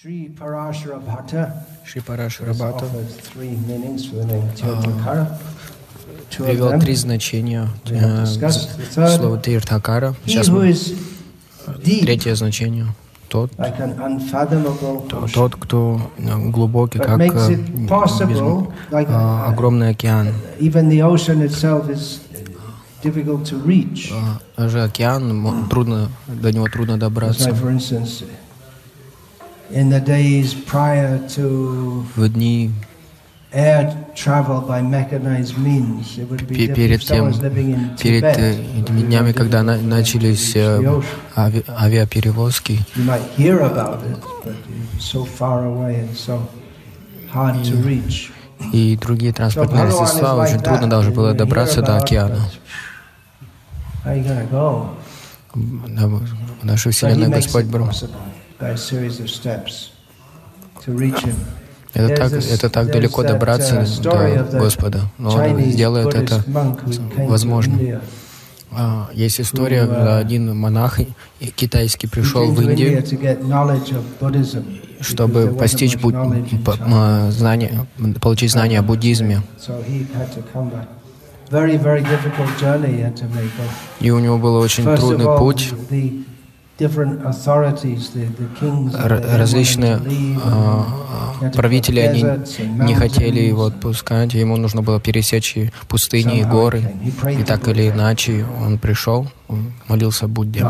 Шри Parashara Bhatta Шри Парашара Бхатта offered three meanings for the name Tirthankara. Two of привел три значения э, слова Тиртхакара. Сейчас мы- третье значение. Тот, тот, кто э, глубокий, как э, без- э, огромный океан. Э, Даже океан трудно, до него трудно добраться. like, for instance, in the days prior to В дни перед тем, перед э, днями, когда на- начались э, ави- авиаперевозки, reach. и другие транспортные средства, очень трудно даже было добраться до океана. but How are you going to go? Да, в нашей But he Вселенной makes Господь it Это так, это так далеко добраться uh, до Господа, но Он сделает это возможно. А, Есть история, uh, когда один монах китайский пришел в Индию, чтобы постичь буд- знания, получить знания о буддизме. И у него был очень трудный путь. Различные а, to правители, они не хотели его отпускать, ему нужно было пересечь и пустыни и горы. И так или иначе он пришел, он молился Будде.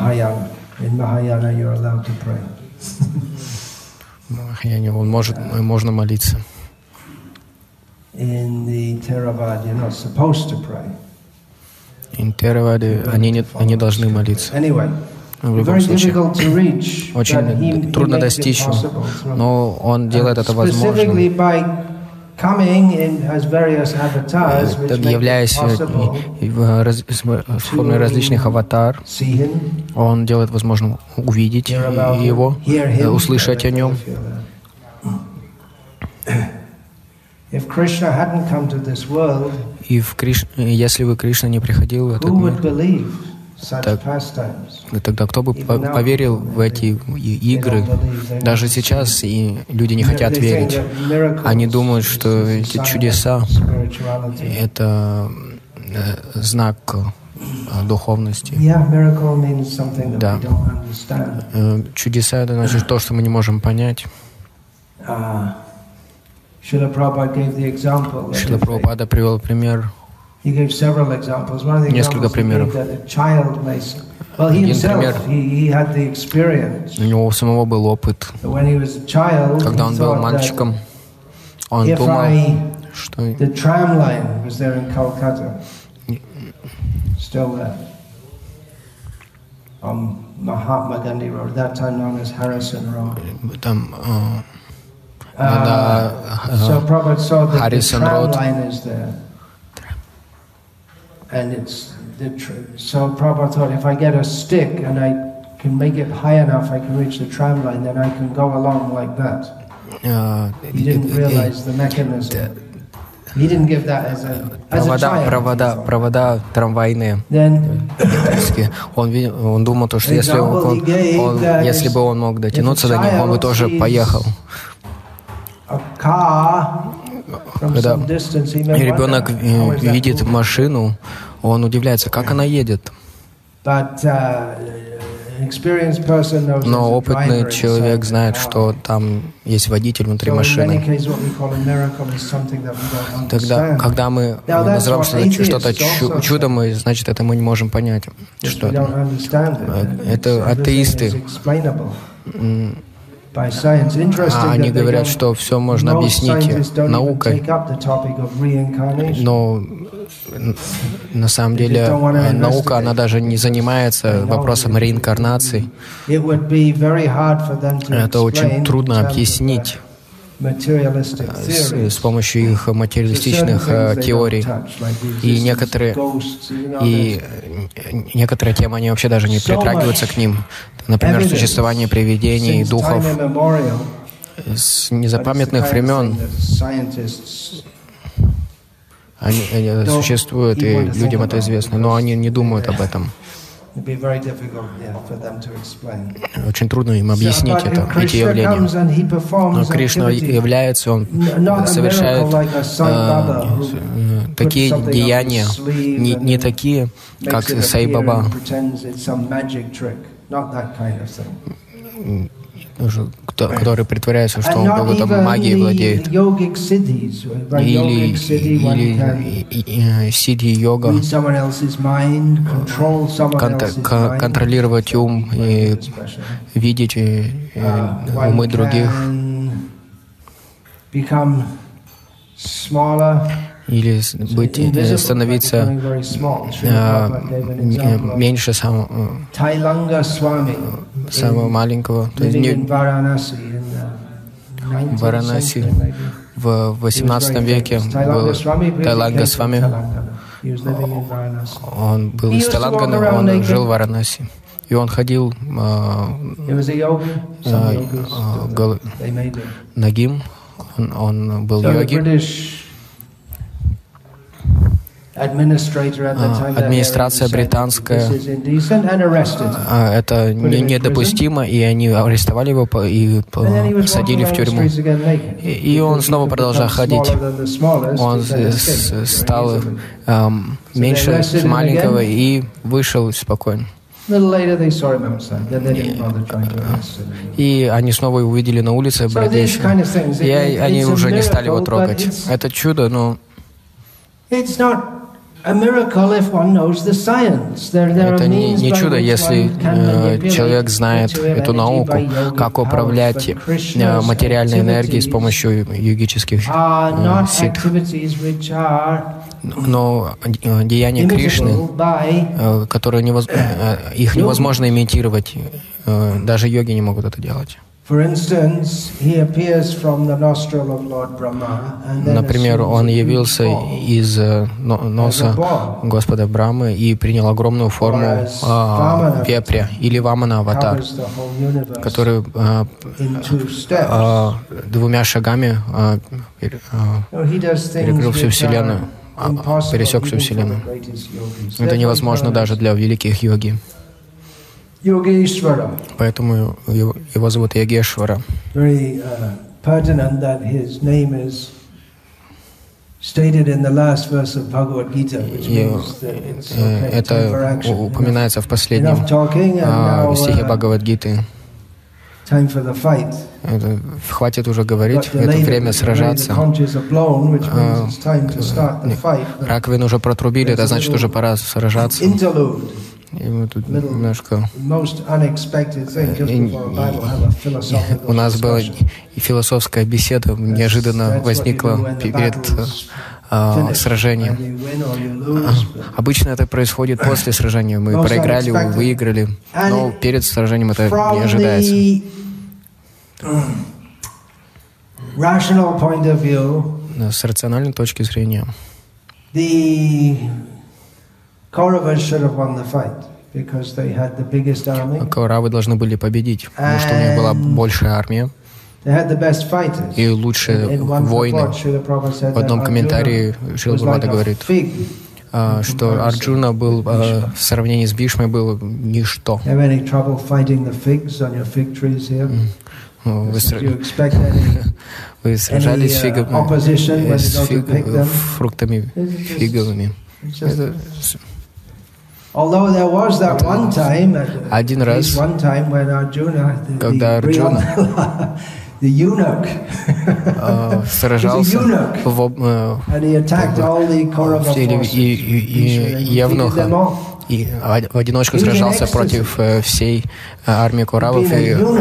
Махаяне он может, можно молиться. Интервады, они, не, они должны молиться. В любом случае. Очень трудно достичь, но он делает это возможным. являясь э, в, форме различных аватар, он делает возможным увидеть его, э, услышать о нем. И в Криш... если бы Кришна не приходил в этот мир, Так. тогда кто бы по- поверил в эти игры? Даже сейчас и люди не хотят верить. Они думают, что эти чудеса это э, знак э, духовности. Да. Э, Чудеса это значит то, что мы не можем понять. Uh, Шила if- Прабхупада привел пример. Несколько examples he примеров. gave that a child may. s- Well, he Один himself, пример. he, he had the experience. У него у самого был опыт. That when he was a child, Когда he он был thought мальчиком, that он if думал, I, что the tram line was there in Calcutta, still there, on Mahatma Gandhi Road, that time known as Harrison Road. там э, Uh, надо And it's the tr- so Prabhupada thought if I get a stick and I can make it high enough, I can reach the tram line, then I can go along like that. э, He didn't realize the mechanism. He didn't give that as a as a провода, child. провода, провода трамвайные. Then. Он, он думал, то, что если, он, он- если бы он мог дотянуться до них, он бы тоже поехал. a car Когда ребенок э, видит машину, он удивляется, как она едет. Uh, Но опытный человек знает, что там есть водитель внутри машины. Тогда, когда мы называем что-то, atheists чу- чудом, и, значит, это мы не можем понять, что это. Э, это атеисты. Они that they говорят, что все можно объяснить наукой. Но на самом деле э, наука, она даже не занимается вопросом реинкарнации. Это очень трудно объяснить с, с помощью их материалистичных they теорий. И некоторые- И некоторые темы, они вообще даже не притрагиваются к ним. Например, существование привидений, духов с незапамятных времен. Они, они существуют, и людям это известно, но они не думают об этом. Очень трудно им объяснить это, эти явления. Но Кришна является, он совершает э, такие деяния, не, не такие, как Сай Баба который притворяется, что он какой-то магией владеет. Или, или сидhi-йога, контролировать ум и видеть умы других или быть, э, становиться э, меньше самого, самого маленького. То есть не, в Варанаси в 18 веке был Тайланга с вами. Он был из Тайланга, но он жил в Варанаси. И он ходил э, э, нагим, он, он был йоги. Администрация британская, а, это недопустимо, и они арестовали его и посадили в тюрьму. И он снова продолжал ходить. Он стал меньше маленького и вышел спокойно. И они снова увидели на улице бродящего. И они уже не стали его трогать. Это чудо, но это не, не чудо, если э, человек знает эту науку, как управлять э, материальной энергией с помощью йогических э, ситх. Но деяния Кришны, э, которые невоз... Э, их невозможно имитировать, э, даже йоги не могут это делать. Например, он явился из э, носа Господа Брамы и принял огромную форму вепря или вамана аватар, который а, а, двумя шагами а, перекрыл всю Вселенную, пересек всю Вселенную. Это невозможно даже для великих йоги. Поэтому его, его зовут Йогешвара. Very uh, pertinent that his name is it's okay, это упоминается в последнем uh, стихе Бхагавадгиты. The fight. Это, хватит уже говорить, это время сражаться. А, раковину уже протрубили, это значит уже пора сражаться. И мы тут немножко... У нас была философская беседа, неожиданно возникла перед а, сражением. Обычно это происходит после сражения. Мы проиграли, выиграли, но перед сражением это не ожидается. С рациональной точки зрения, Кауравы должны были победить, потому что у них была большая армия. и лучшие воины. В одном комментарии Шрила Гурмата говорит, а, что Арджуна был а, в сравнении с Бишмой был ничто. Вы, вы сражались с фигами, с фиг, фруктами фиговыми. Это один раз, когда Арджуна а, сражался в, э, и, Евнуха, и в одиночку сражался против э, всей э, армии Куравов, и он,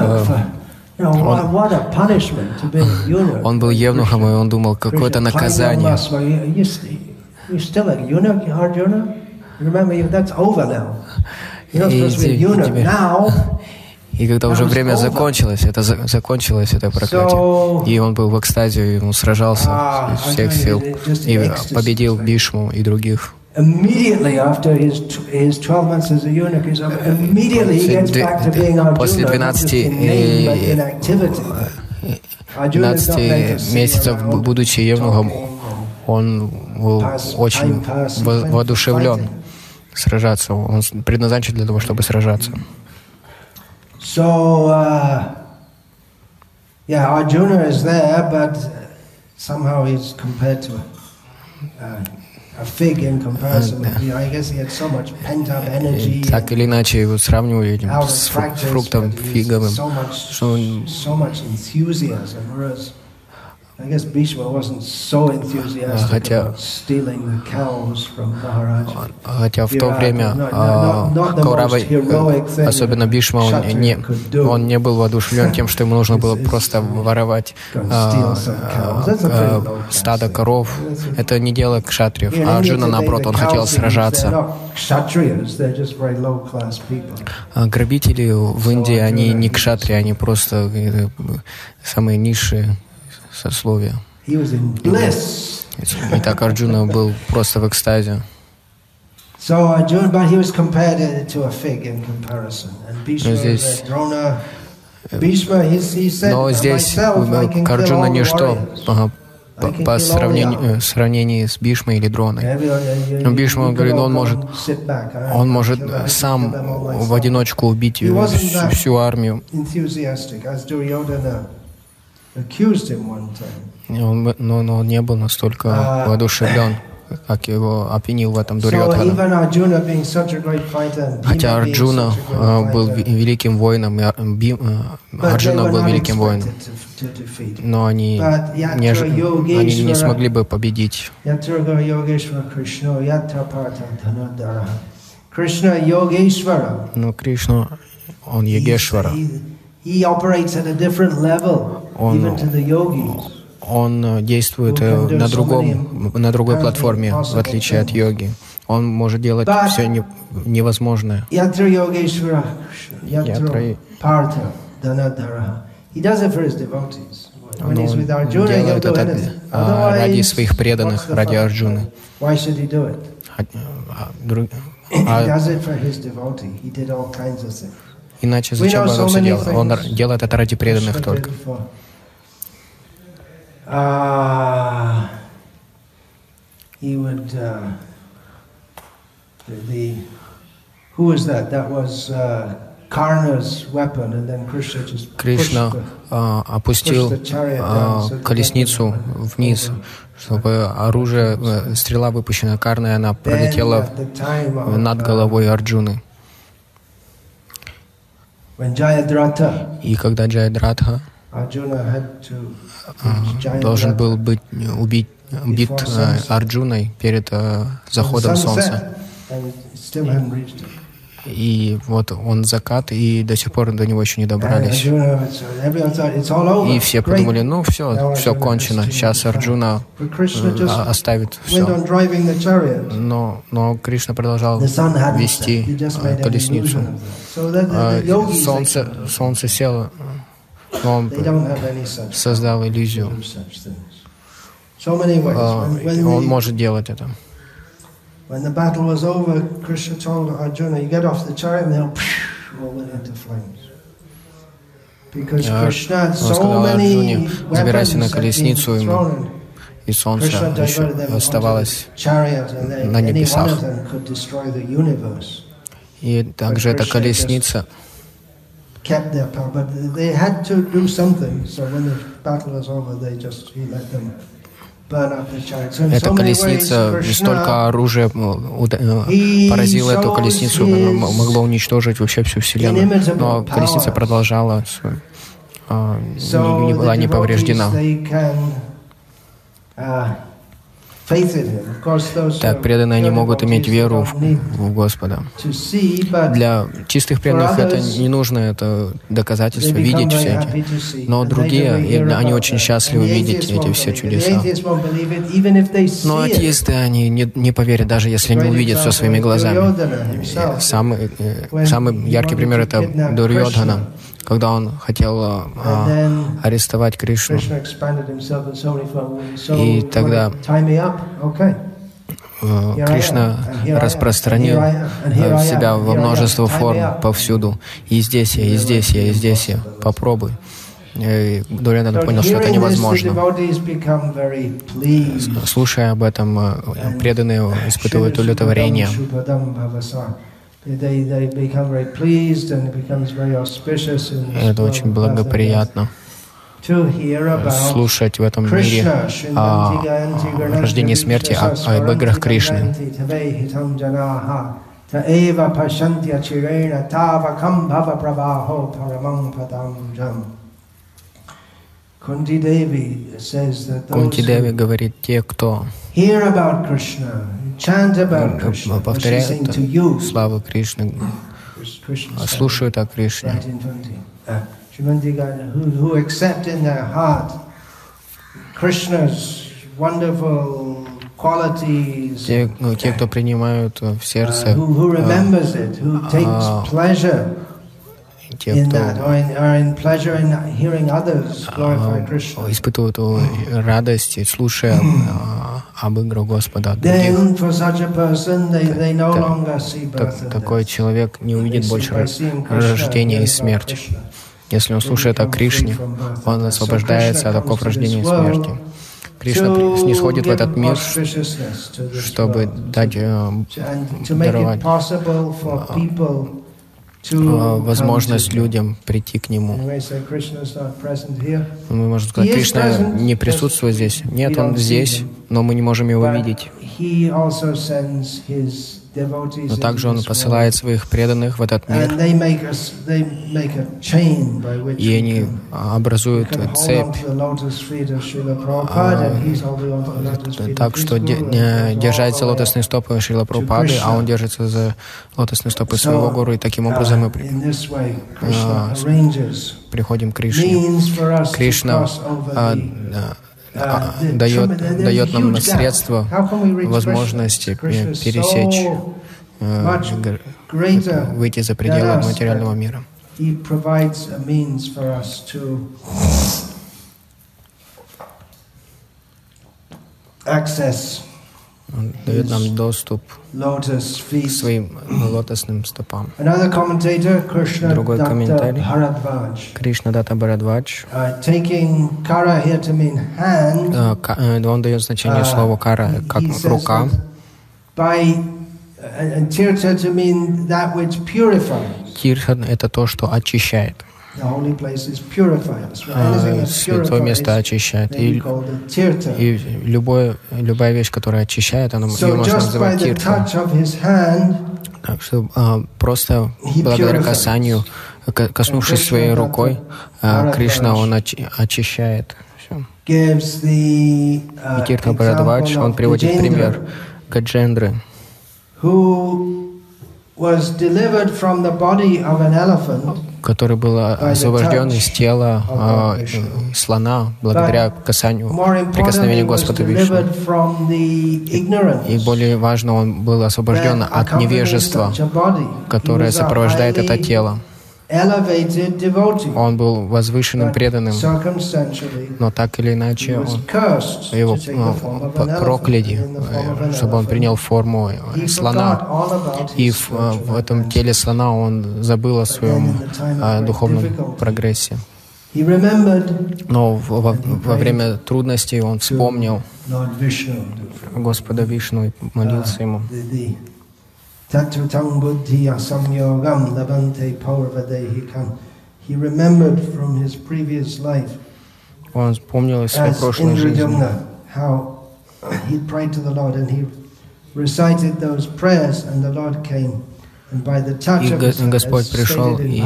он был евнухом, и он думал, какое-то наказание. И, и когда уже время закончилось, это за, закончилось, это проклятие. И он был в экстазе, и он сражался ah, из всех сил. и победил Бишму и других. После 12 12 месяцев, будучи евнухом, он был очень воодушевлен сражаться. Он предназначен для того, чтобы сражаться. So, uh, yeah, Arjuna is there, but somehow he's compared to uh, так или иначе его сравнивают с фруктом фиговым, что он Хотя, хотя в то время Кауравы, особенно Бишма, он не, он не был воодушевлен тем, что ему нужно было просто воровать а, а, стадо коров. Это не дело кшатриев. А Арджуна, наоборот, он хотел сражаться. А грабители в Индии, они не кшатри, они просто э, самые низшие сословия. И так Арджуна был просто в экстазе. So Arjuna, but he was compared to a fig in comparison. And Bhishma, здесь, Drona, Bhishma, he, he said, но здесь к Арджуна ничто по, по сравнению, сравнении с Бишмой или Дроной. Но Бишма говорит, он может, он может сам в одиночку убить всю, всю армию. Он, но, но он не был настолько uh, воодушевлен, как его опьянил в этом Дурьотхана. Хотя Арджуна uh, был великим воином, и Арджуна был великим воином, но они не, они не смогли бы победить. Но Кришна, он Йогешвара. Он, он э, действует э, на, другом, на другой платформе, в отличие от йоги. Он может делать все не, невозможное. Ятра он делает это а, ради своих преданных, ради Арджуны. А, а, Иначе зачем бы он все делал? Он делает это ради преданных только. Uh, he would, uh, the, who was that? That was uh, Karna's weapon, and then Krishna just Кришна uh, опустил uh, колесницу вниз, чтобы оружие, стрела, выпущенная Карной, она пролетела над головой Арджуны. И когда Джайадратха должен был быть убить, убит э, Арджуной перед э, заходом солнца. И вот он закат, и до сих пор до него еще не добрались. И все подумали, ну все, все кончено. Сейчас Арджуна э, оставит все. Но, но Кришна продолжал вести колесницу. Солнце, солнце село он создал иллюзию. Он может делать это. When the battle was over, Krishna told Arjuna, you get off the chariot and they'll roll it into flames. Because Krishna had so many забирайся на колесницу ему, и солнце еще оставалось на небесах. И также эта колесница kept their power, but they had to do something. So when the battle was over, they just he let them эта колесница, столько оружия поразило эту колесницу, могло уничтожить вообще всю Вселенную. Но колесница продолжала, не была не повреждена. Так, преданные они могут иметь веру в, в Господа. Для чистых преданных это не нужно, это доказательство, видеть все эти. Но другие, они очень счастливы видеть эти все чудеса. Но атеисты, они не, не поверят, даже если не увидят все своими глазами. Самый, э, самый яркий пример — это Дурьодхана когда он хотел а, арестовать Кришну. И тогда э, Кришна распространил э, себя во множество форм повсюду. И здесь я, и здесь я, и здесь я. Попробуй. И Дурьодана понял, что это невозможно. Слушая об этом, э, преданные испытывают удовлетворение. Это очень благоприятно слушать в этом мире о рождении и смерти, о, об играх Кришны. Кунти Деви говорит, те, кто повторяют славу Кришны, слушают о Кришне, те, ну, те, кто принимают в сердце, uh, who remembers it, who takes pleasure те, кто испытывают радость, слушая об играх Господа от других. Такой человек не увидит больше рождения и смерти. Если он слушает о Кришне, он освобождается от оков рождения и смерти. Кришна снисходит в этот мир, чтобы дать, э, даровать возможность людям прийти к Нему. Мы можем сказать, Кришна не присутствует здесь. Нет, Он здесь, но мы не можем Его видеть. Но также Он посылает своих преданных в этот мир, и они образуют цепь, а, так что держать за лотосные стопы Шрила Прабхупады, а он держится за лотосные стопы своего гуру, и таким образом мы а, приходим к Кришне. Кришна дает, дает нам средства, возможности пересечь, э, выйти за пределы материального мира. access он дает нам доступ к своим лотосным стопам. Другой комментарий. Кришна Дата Бхарадвадж. Uh, uh, он дает значение uh, слова кара как рука. Тиртха — это то, что очищает. А, святое место очищает. И, и любое, любая вещь, которая очищает, она, ее можно называть тиртхой. Так что а, просто благодаря касанию, коснувшись своей рукой, а, Кришна, он очищает. Все. И Тиртха Бхарадвадж, он приводит пример Гаджендры, который был освобожден из тела э, слона благодаря касанию, прикосновению Господа Вишну. И более важно, он был освобожден от невежества, которое сопровождает это тело. Он был возвышенным преданным, но так или иначе он, его ну, прокляли, э, чтобы он принял форму э, слона. И в, э, в этом теле слона он забыл о своем о духовном прогрессе. Но во, во время трудностей он вспомнил Господа Вишну и молился ему. Tattvatang buddhi asamyogam labante paurvadehikam. He remembered from his previous life. Он вспомнил из своей прошлой жизни. How he prayed to the Lord and he recited those prayers and the Lord came. И Господь пришел и,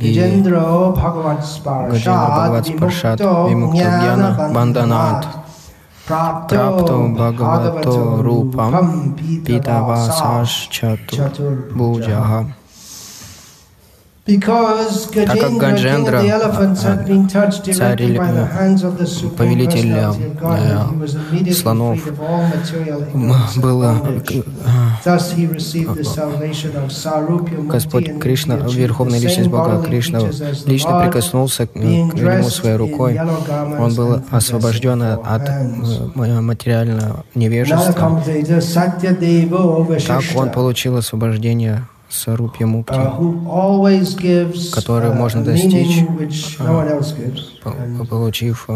и Гаджендра Бхагават Спаршат Вимуктагьяна Банданат प्राप्तो भगवतो रूपं पीतवासाश्चतुर्भुजः Так как Гаджендра, царь или повелитель э, слонов, был Господь Кришна, Верховная Личность Бога Кришна, лично прикоснулся к нему своей рукой. Он был освобожден от э, материального невежества. Так он получил освобождение Сарупья Мукти, который можно достичь, получив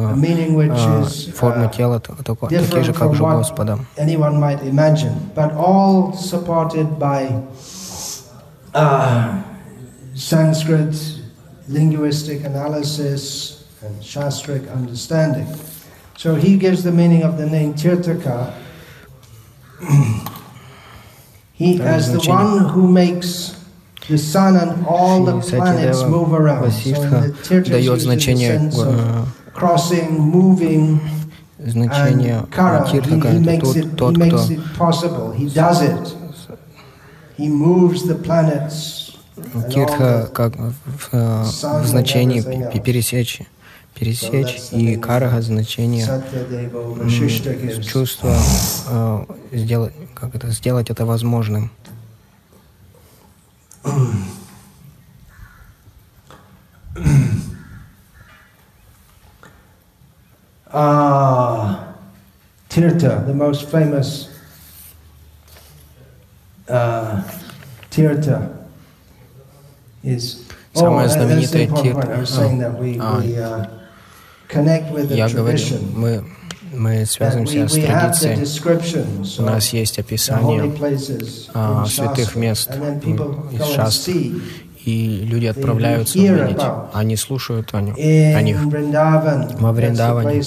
форму тела, такие же, как же Господа. Sanskrit linguistic analysis and Shastric understanding. So he gives the meaning of the name Tirthaka. he, as the one who makes the sun and all the planets move around. So the дает значение crossing, moving, значение Тиртака — это тот, кто He does it. He moves the planets Киртха как в, в значении пересечь, Пересечь, и карага значение чувство сделать, как это, сделать это возможным. Ah, Tirtha, the most famous uh, Tirtha. Самая знаменитая тирта. Я говорю, мы, мы связываемся с традицией. У нас есть описание а, святых мест из шастры. И люди отправляются увидеть. Они слушают о, них, о них. Во Вриндаване,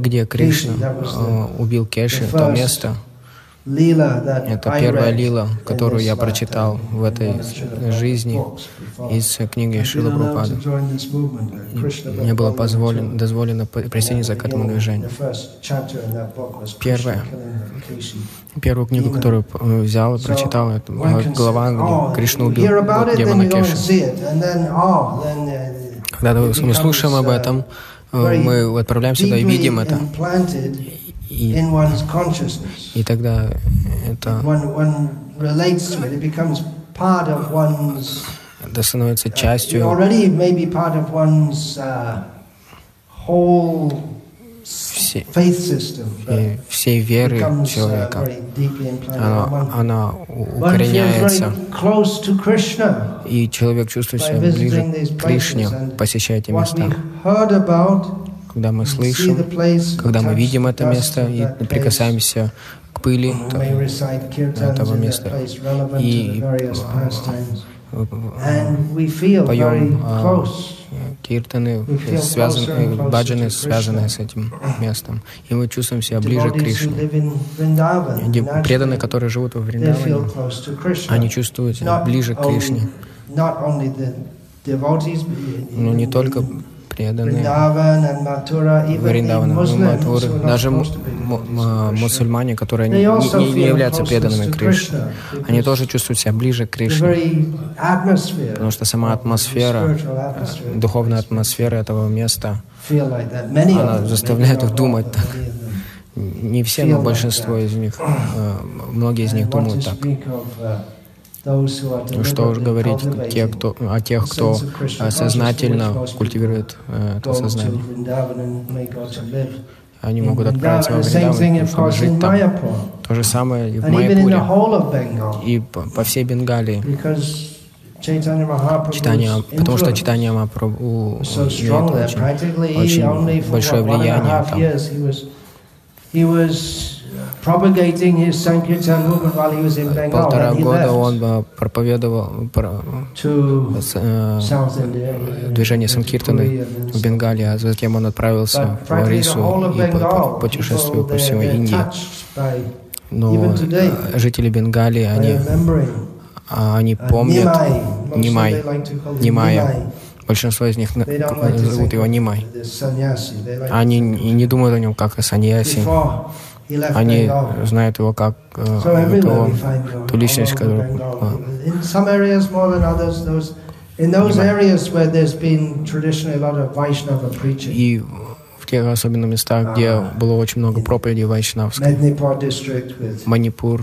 где Кришна а, убил Кеши, то место, это первая лила, которую я прочитал в этой жизни из книги Шила Прупады. Мне было позволено, дозволено присоединиться к этому движению. Первая, первую книгу, которую взял и прочитал, это глава, где Кришна убил демона Кеши. Когда мы слушаем об этом, мы отправляемся туда и видим это. И, и тогда это это становится частью все, всей веры человека. Она, она укореняется, и человек чувствует себя ближе к Кришне, посещая эти места когда мы слышим, когда мы видим это место и прикасаемся к пыли этого места и поем а, киртаны, связанные, баджаны, связанные с этим местом. И мы чувствуем себя ближе к Кришне. Преданные, которые живут во Вриндаване, они чувствуют себя ближе к Кришне. Но не только преданные Вриндавана, Матуры, даже мусульмане, которые не, не, не являются преданными Кришне, они тоже чувствуют себя ближе к Кришне, потому что сама атмосфера, духовная атмосфера этого места, она заставляет их думать так. Не все, но большинство из них, э, многие из них думают так. Что уж говорить те, кто, о тех, кто сознательно культивирует э, это сознание. Они могут отправиться во Вриндаван, чтобы жить там. То же самое и в Майяпуре, и по, по всей Бенгалии. Читание, потому что читание Махапрабху имеет очень, очень большое влияние там. Полтора года он э, проповедовал э, движение Санкиртаны в Бенгалии, а затем он отправился в Орису и путешествовал по всей Индии. Но э, жители Бенгалии, они, а, они помнят Нимай, Нимая. Большинство из них зовут его Нимай. Они не думают о нем как о саньяси. Они знают его как э, ту, ту личность, которую... И в тех особенно местах, где uh, было очень много проповедей вайшнавской, Манипур,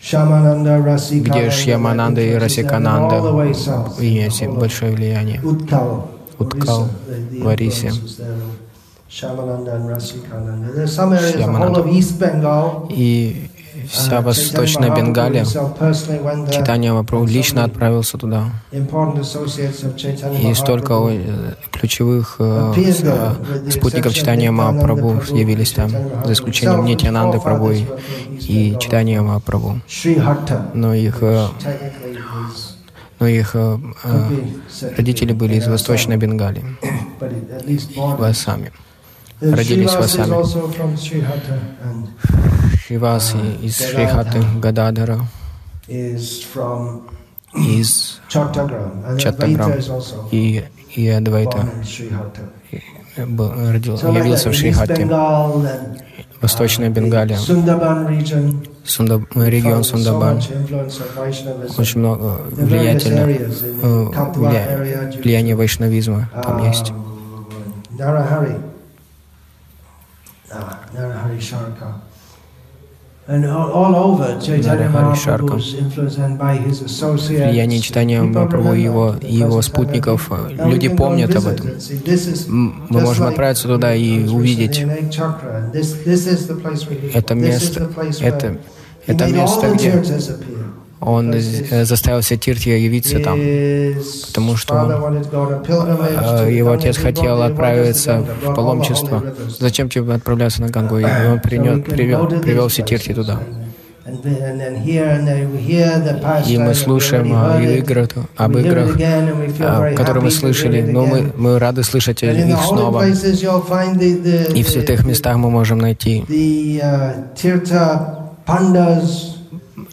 где Шьямананда и Расикананда имеют большое влияние. Уткал Шьямананда. И вся восточная Бенгалия. Читание Махапрабху лично отправился туда. И столько э, ключевых э, э, спутников читания Махапрабху явились там, за исключением Нитянанды Прабhu и читания Махапрабху. Но их но их э, родители были из Восточной Бенгалии, в Ассаме родились в Асаме. Шивас из Шрихаты Гададара, из Чаттаграм и, и Адвайта родил, явился в Шрихате. Восточная Бенгалия, Сунда, регион Сундабан, очень много влиятельно, влия, влияние вайшнавизма там есть. Нарахари Sharka. Влияние читания Махапрабху и его, его спутников, люди помнят об этом. Мы можем отправиться туда и увидеть. это место, это, это место, где он заставил все Тиртия явиться там, потому что он, э, его отец хотел отправиться в паломничество. Зачем тебе отправляться на Гангу? И он принес, привел, привел все Тирти туда. И мы слушаем о играх, об играх, которые мы слышали, но мы, мы рады слышать их снова. И в святых местах мы можем найти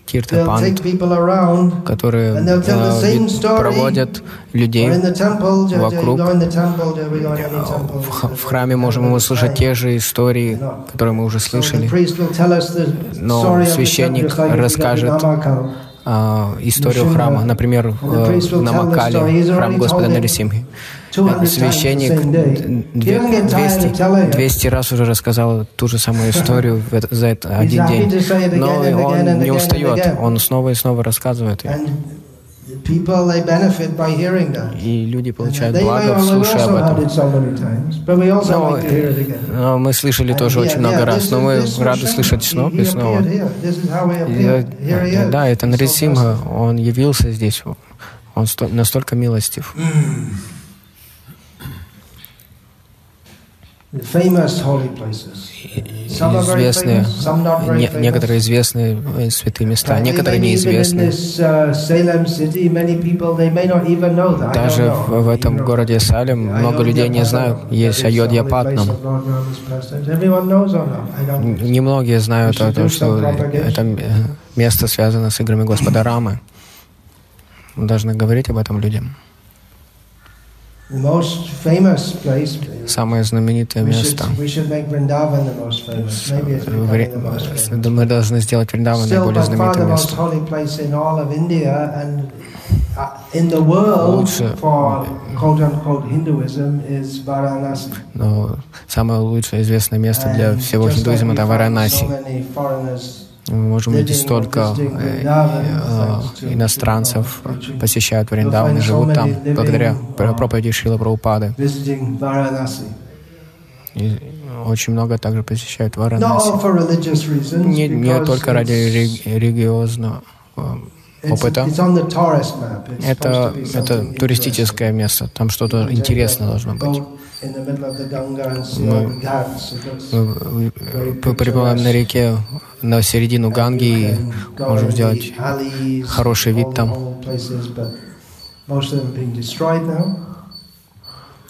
Киртапанд, которые э, проводят людей вокруг. В, в храме можем мы слышать те же истории, которые мы уже слышали. Но священник расскажет а, историю храма, например, в Намакале, храм Господа Нарисимхи. Священник 200, 200 раз уже рассказал ту же самую историю за это один день. Но он не устает, он снова и снова рассказывает ее. И люди получают благо, слушая об этом. Но, но мы слышали тоже очень много раз, но мы рады слышать снова и снова. И, да, это Нарисимха, он явился здесь, он настолько милостив. Известные, не, некоторые известные э, святые места, некоторые неизвестные. Uh, Даже в, в этом городе Салем много людей не знают, есть Айодья Патнам. Немногие знают о том, что это место связано с играми Господа Рамы. Мы должны говорить об этом людям. Самое знаменитое место. Мы должны сделать Вриндаван наиболее знаменитым местом. Лучше, но самое лучшее известное место для всего хиндуизма — это Варанаси. Мы можем видеть столько иностранцев посещают Вриндаван и живут там благодаря проповеди Шрила Прабхупады. И очень много также посещают Варанаси. Не, не только ради религиозного э, опыта. Это, это туристическое место, там что-то интересное должно быть. Мы, мы приплываем на реке на середину Ганги и можем сделать хороший вид там.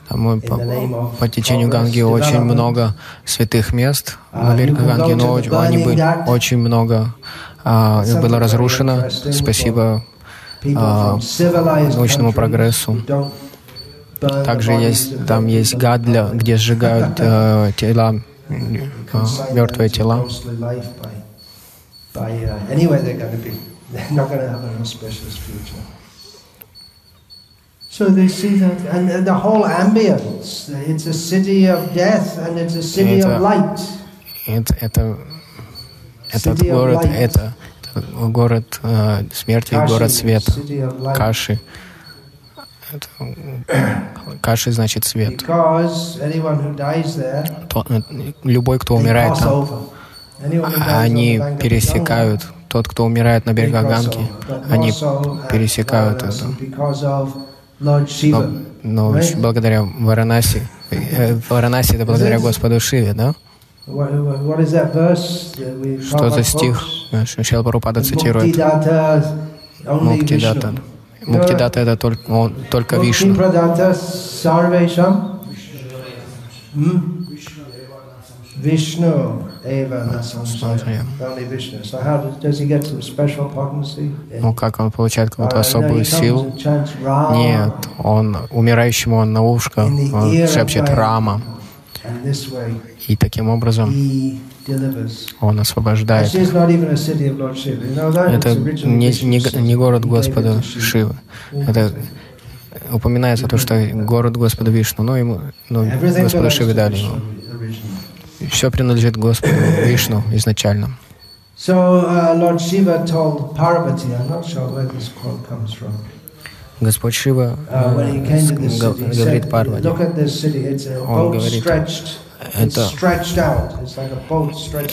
Там по, по течению Ганги очень много святых мест. На берегах Ганги, но они были очень много было разрушено. Спасибо а, научному прогрессу. Также есть, там есть гадля, где сжигают э, тела, э, мертвые тела. Это, это, этот город, это, это город э, смерти и город света, Каши. Каши значит свет. То, любой, кто умирает там, они пересекают, тот, кто умирает на берегах Ганги, они пересекают это. Но, но благодаря Варанаси, э, Варанаси это благодаря Господу Шиве, да? Что за стих? Шрила Парупада цитирует. Муктидата. Муктидата это только, он, только Вишну. Vishnu Eva? Ну, как он получает какую-то особую силу? Нет, он умирающему он на ушко он шепчет Рама. И таким образом он освобождает. Это не, не, не город Господа Шивы. Это упоминается то, что город Господа Вишну, но ему, но Господа Шивы дали ему. Все принадлежит Господу Вишну изначально. Uh. Господь Шива uh, говорит Парвати. Он говорит,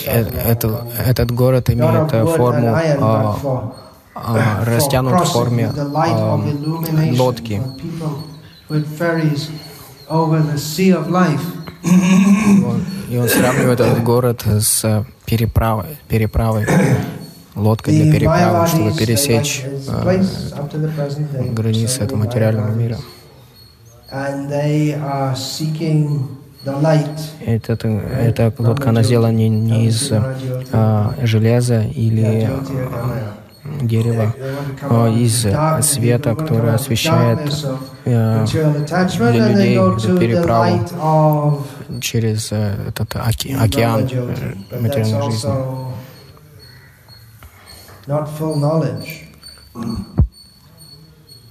это, это, этот город имеет форму а, а, растянут в форме а, лодки. И он сравнивает этот город с переправой, переправой лодкой для переправы, чтобы пересечь э, границы этого материального мира. Это, эта лодка, она сделана не, не из а, железа или дерева, а из света, который освещает а, для людей эту переправу через этот оке, океан материальной жизни. Not full knowledge,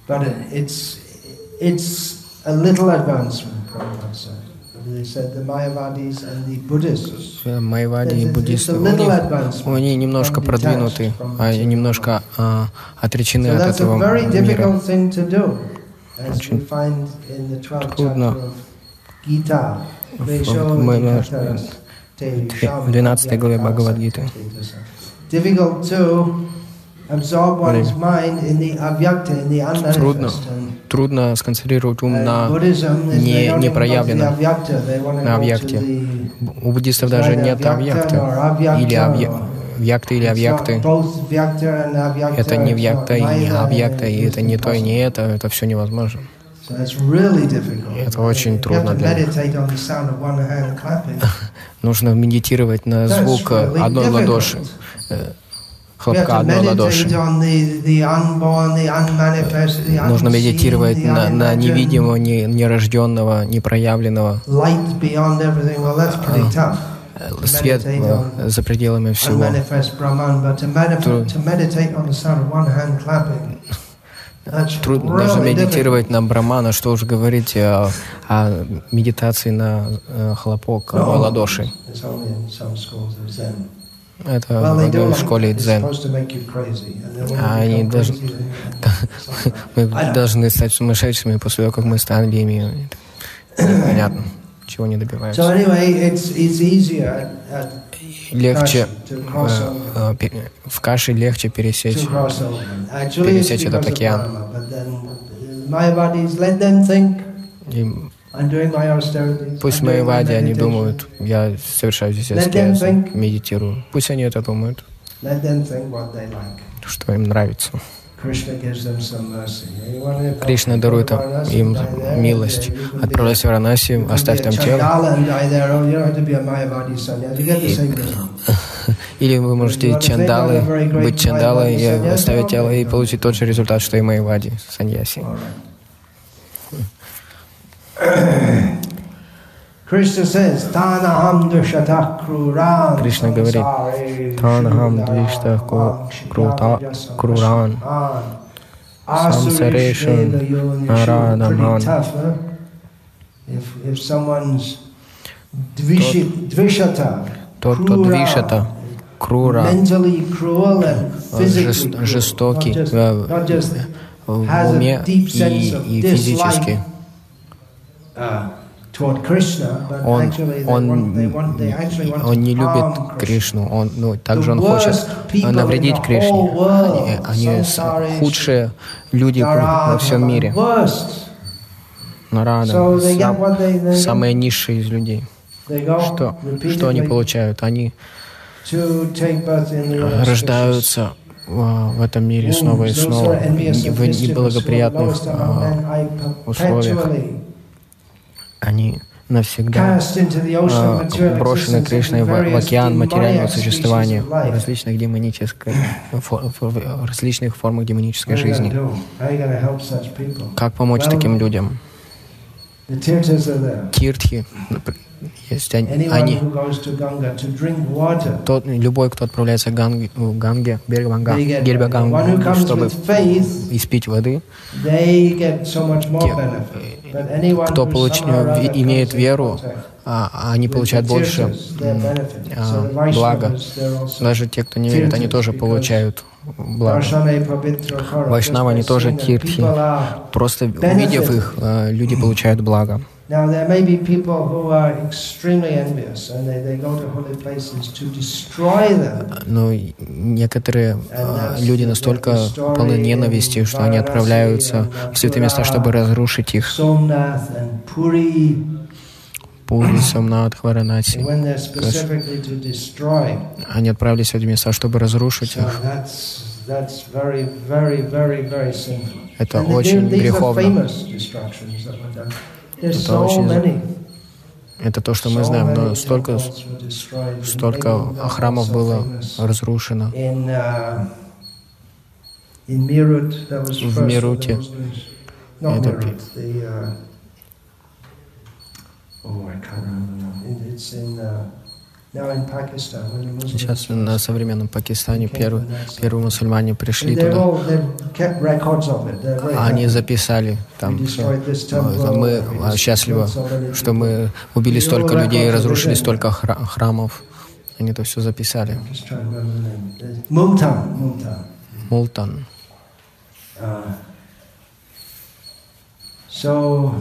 but it's it's a little advancement. Prabhupada said. Майявади и буддисты, они немножко продвинуты, а немножко а, отречены от этого мира. Очень трудно. В 12 главе Бхагавадгиты Трудно, трудно сконцентрировать ум на не, непроявленном, на объекте. У буддистов даже нет объекта или объекты или объекты. Это не объекта и не объекта, и это не то и не это, это все невозможно. Это очень трудно для них. Нужно медитировать на звук одной ладоши ладоши. Нужно медитировать на, на невидимого, не, нерожденного, непроявленного свет э, за пределами всего. Трудно даже медитировать на брамана, что уж говорить о, о медитации на э, хлопок ладоши. Это в школе дзен. А они должны... мы должны стать сумасшедшими после того, как мы стали ими. Понятно, чего не добиваемся. Легче э, э, в каше легче пересечь, пересечь этот океан. И Пусть мои вади, они думают, я совершаю здесь аскезу, медитирую. Пусть они это думают, что им нравится. Кришна дарует им милость. Отправляйся в Варанаси, оставь там тело. Или вы можете чандалы, быть чандалой и оставить тело и получить тот же результат, что и мои вади, саньяси. Кришна говорит, Танахам Двишта Круран Самсарешун Нарадаман. Тот, кто двишата, крура, жестокий в уме и, и физически. Он, он, он не любит Кришну, он, ну, также он хочет навредить Кришне. Они, они худшие люди во всем мире. Нарада, сам, самые низшие из людей. Что, что они получают? Они рождаются в этом мире снова и снова в неблагоприятных условиях они навсегда э, брошены Кришной в, в океан материального существования, в различных демонических, в различных формах демонической жизни. Как помочь таким людям? Тиртхи есть они, они. тот, любой, кто отправляется в Ганге, в Ганге берег Ганга, берега Ганги, чтобы испить воды, те, кто получ, имеет веру, а, они получают больше а, блага. Даже те, кто не верит, они тоже получают благо. Вайшнавы, они тоже тиртхи. Просто увидев их, а, люди получают благо. Now, there may be people who are extremely envious and they, they go to holy places to destroy them. Но некоторые люди настолько полны ненависти, что они отправляются в святые места, чтобы разрушить их. Пури, Сомнат, Хваранаси. Они отправились в эти места, чтобы разрушить их. Это очень греховно. Это очень... Это то, что мы знаем, но столько, столько храмов было разрушено. Uh, в Мируте. Это... Uh, oh, Сейчас на современном Пакистане первые, первые мусульмане пришли туда. Они записали там, что мы счастливы, что мы убили столько людей, разрушили столько храмов. Они это все записали. Мултан. So,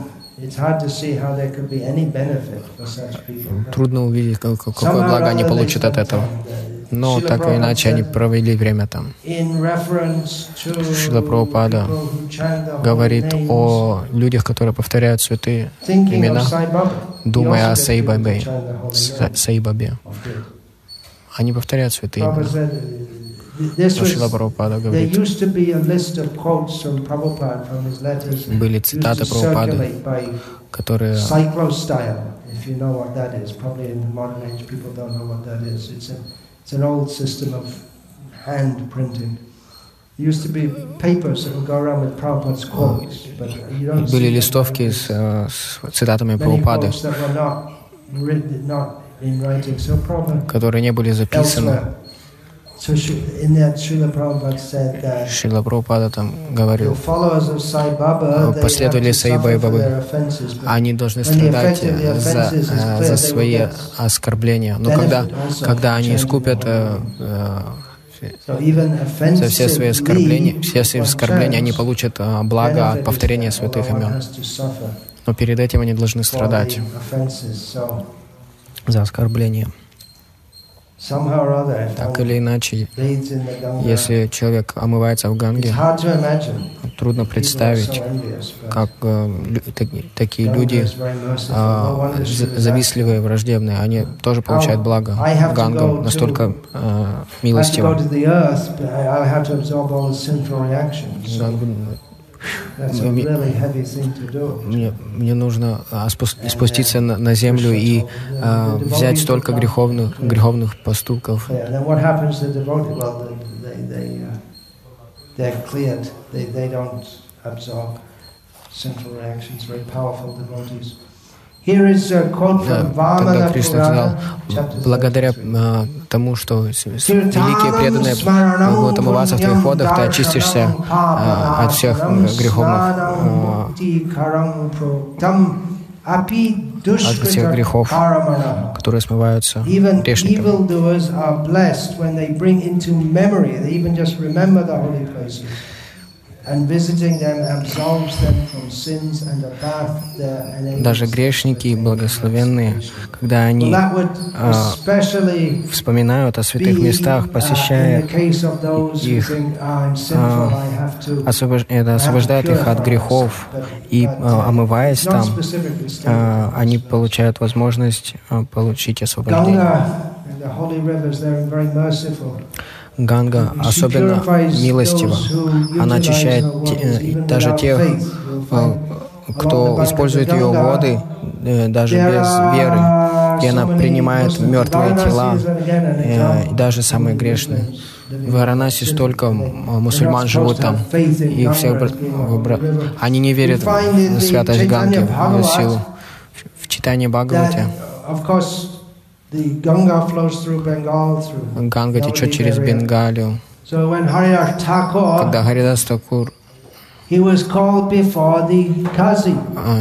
Трудно увидеть, какое благо они получат от этого. Но так или иначе они провели время там. Шила Прабхупада говорит о людях, которые повторяют святые имена, думая о Сайбабе. Сайбабе. Они повторяют святые имена. Шила Прабхупада говорит, были цитаты Прабхупады, которые if you know what that is. Probably in modern age people don't know what that is. It's, a, it's an old system of hand printing. There used to be papers that would go around with Prabhupada's quotes, but you don't Были листовки с, с цитатами Прабхупады, которые не были записаны. Шила Прабхупада там говорил, последователи Саиба и Бабы, они должны страдать за, э, за свои оскорбления. Но когда, когда они искупят э, э, за все свои оскорбления, все свои оскорбления, они получат благо от повторения святых имен. Но перед этим они должны страдать за оскорбление. Так или иначе, если человек омывается в Ганге, трудно представить, как э, такие люди э, завистливые, враждебные, они тоже получают благо в Гангу, настолько э, милостиво. Мне, мне нужно а, спуститься на, на землю и а, взять столько греховных, греховных поступков. Central reactions, very powerful devotees. Тогда Кришна сказал, благодаря а, тому, что великие преданные будут омываться в твоих водах, ты очистишься а, от всех греховных а, от всех грехов, которые смываются грешником. Даже грешники и благословенные, когда они э, вспоминают о святых местах, посещая их, э, освобож... это освобождает их от грехов, и э, омываясь там, э, они получают возможность э, получить освобождение. Ганга особенно милостива. Она очищает те, даже тех, э, кто использует ее воды, э, даже без веры, и она принимает мертвые тела, э, даже самые грешные. В Варанаси столько мусульман живут там, и всех выбра... они не верят в святость Ганги, в силу. В читании Бхагавати Ганга течет через Бенгалию. Когда Харидас Такур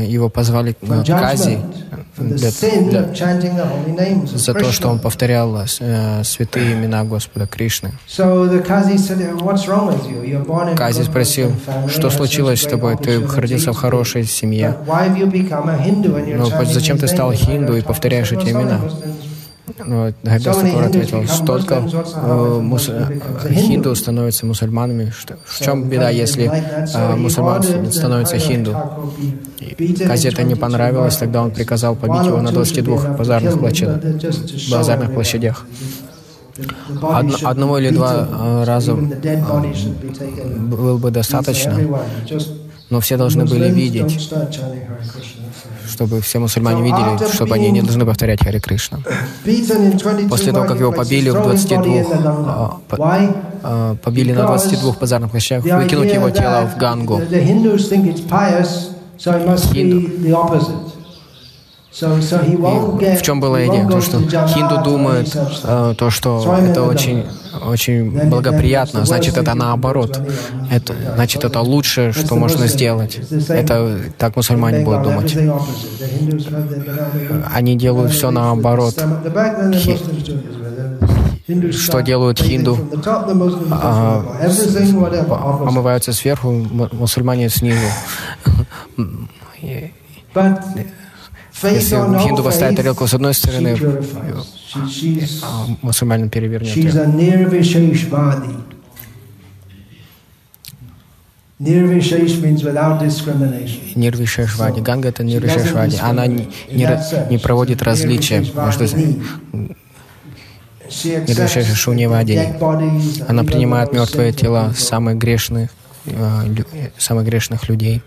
его позвали к Кази для, для, за то, что он повторял э, святые имена Господа Кришны. Кази спросил, что случилось с тобой? Ты родился в хорошей семье. Но зачем ты стал хинду и повторяешь эти имена? Но Гайдас Такур ответил, столько э, мус... хинду становятся мусульманами. В чем беда, если э, мусульман становится хинду? Это не понравилось, тогда он приказал побить его на 22 базарных, площадях. базарных площадях. Од, одного или два э, раза э, было бы достаточно, но все должны были видеть, чтобы все мусульмане видели, чтобы они не должны повторять Хари Кришна. После того, как его побили в 22, а, а, побили на 22 базарных площадях, выкинуть его тело в Гангу. Хинду, в чем была идея? То, что хинду думает, э, то, что это очень, очень благоприятно, значит, это наоборот. Это, значит, это лучшее, что можно сделать. Это так мусульмане будут думать. Они делают все наоборот. Хи, что делают хинду? А, омываются сверху, мусульмане снизу. Если хинду поставит тарелку с одной стороны, а мусульманин перевернет ее. Нирвишешвади. Ганга — это Нирвишешвади. Она не, не, не проводит различия между Нирвишеша Шуньявади. Она принимает мертвые тела самых грешных, э, самых грешных людей.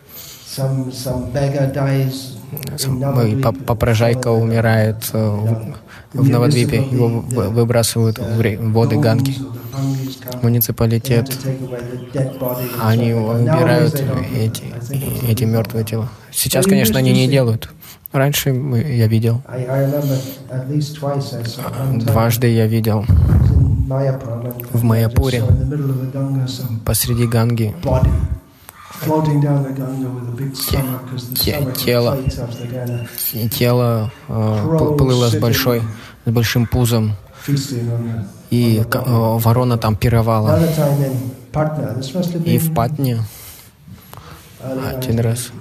Попрожайка умирает э, в Новодвипе, его выбрасывают в воды Ганги. Муниципалитет, они убирают эти, эти мертвые тела. Сейчас, конечно, они не делают. Раньше я видел. Дважды я видел. В Майяпуре посреди Ганги тело, тело э, плыло с большой, с большим пузом, и э, ворона там пировала. И в Патне. один раз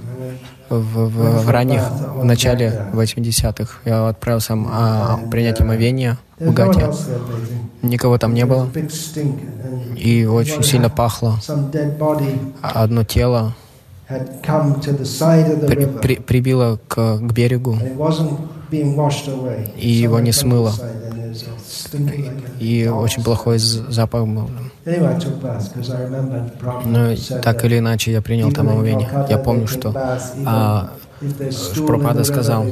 в, в, в ранних, в начале 80-х я отправился а, принять омовение в Гате. Никого там не было. И очень сильно пахло. Одно тело при, при, прибило к, к берегу, и его не смыло. И очень плохой запах был. Но так или иначе я принял там омовение. Я помню, что а, Пропада сказал,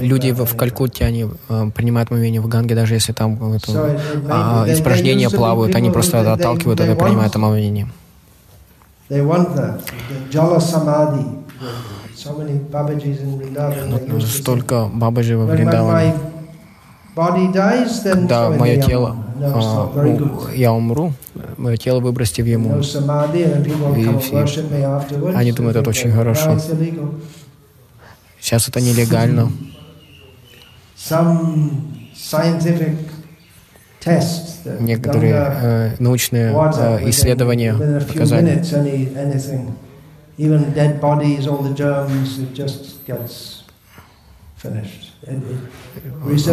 люди в Калькутте, они а, принимают омовение в Ганге, даже если там это, а, испражнения плавают, они просто отталкивают это и принимают омовение. Столько бабаджи во Вриндаване. Когда мое тело, а, я умру, мое тело выбросьте в ему. И, и они думают, это очень хорошо. Сейчас это нелегально. некоторые э, научные э, исследования показали.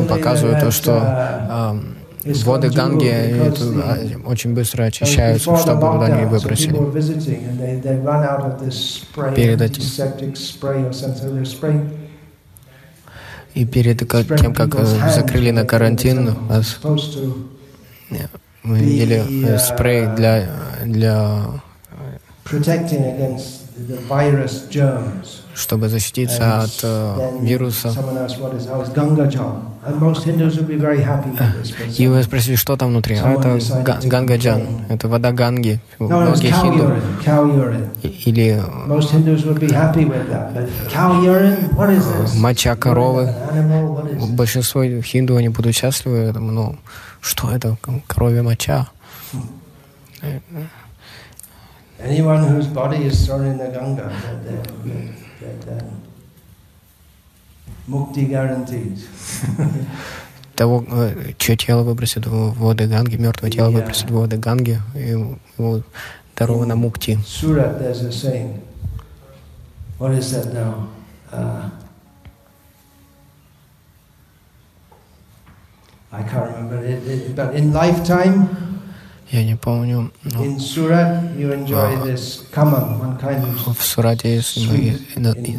Показывают то, что э, воды Ганги это, очень быстро очищаются, чтобы туда не выбросили. Перед этим. и перед тем, как э, закрыли на карантин, нас, мы видели э, спрей uh, для, для чтобы защититься от э, вируса. И вы спросили, что там внутри? А это гангаджан, это вода ганги. Многие хинду или моча коровы. Большинство хинду они будут счастливы но что это? Коровья моча. Anyone whose body is thrown in the Ganga, that, that, that, mukti guaranteed. Того, э, чье тело выбросит в воды Ганги, мертвое тело выбросит в воды Ганги, ему даровано мукти. Surat, there's a saying. What is that now? Uh, I can't remember it, it, but in lifetime, я не помню. Но в Сурате, вы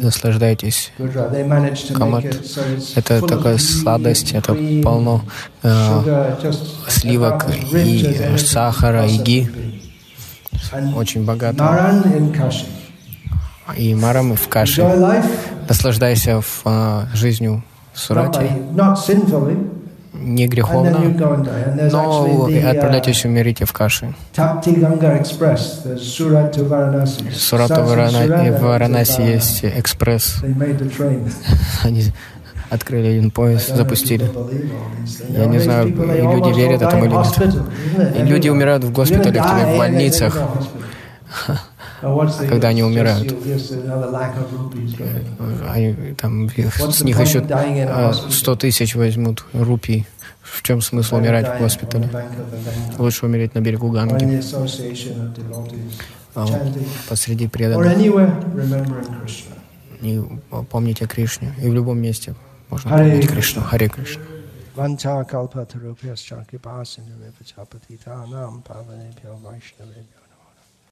наслаждаетесь камат, это такая сладость, это полно э, сливок и сахара, и ги, очень богато. И марам в каше. Наслаждайся в, э, жизнью в Сурате не греховно, но вы отправляйтесь умерите в каше. Сурата в Варанаси есть экспресс. Они открыли один поезд, запустили. Я не знаю, люди верят этому или нет. И люди умирают в госпиталях, в больницах. когда они умирают. Они, там, с них еще 100 тысяч возьмут рупий. В чем смысл умирать в госпитале? Лучше умереть на берегу Ганги. А посреди преданных. И помните Кришне. И в любом месте можно помнить Кришну. Харе Кришна. Vancha kalpa tarupyascha kripa sindhu vipachapathi ta nam pavane pyo vaishnavebhyo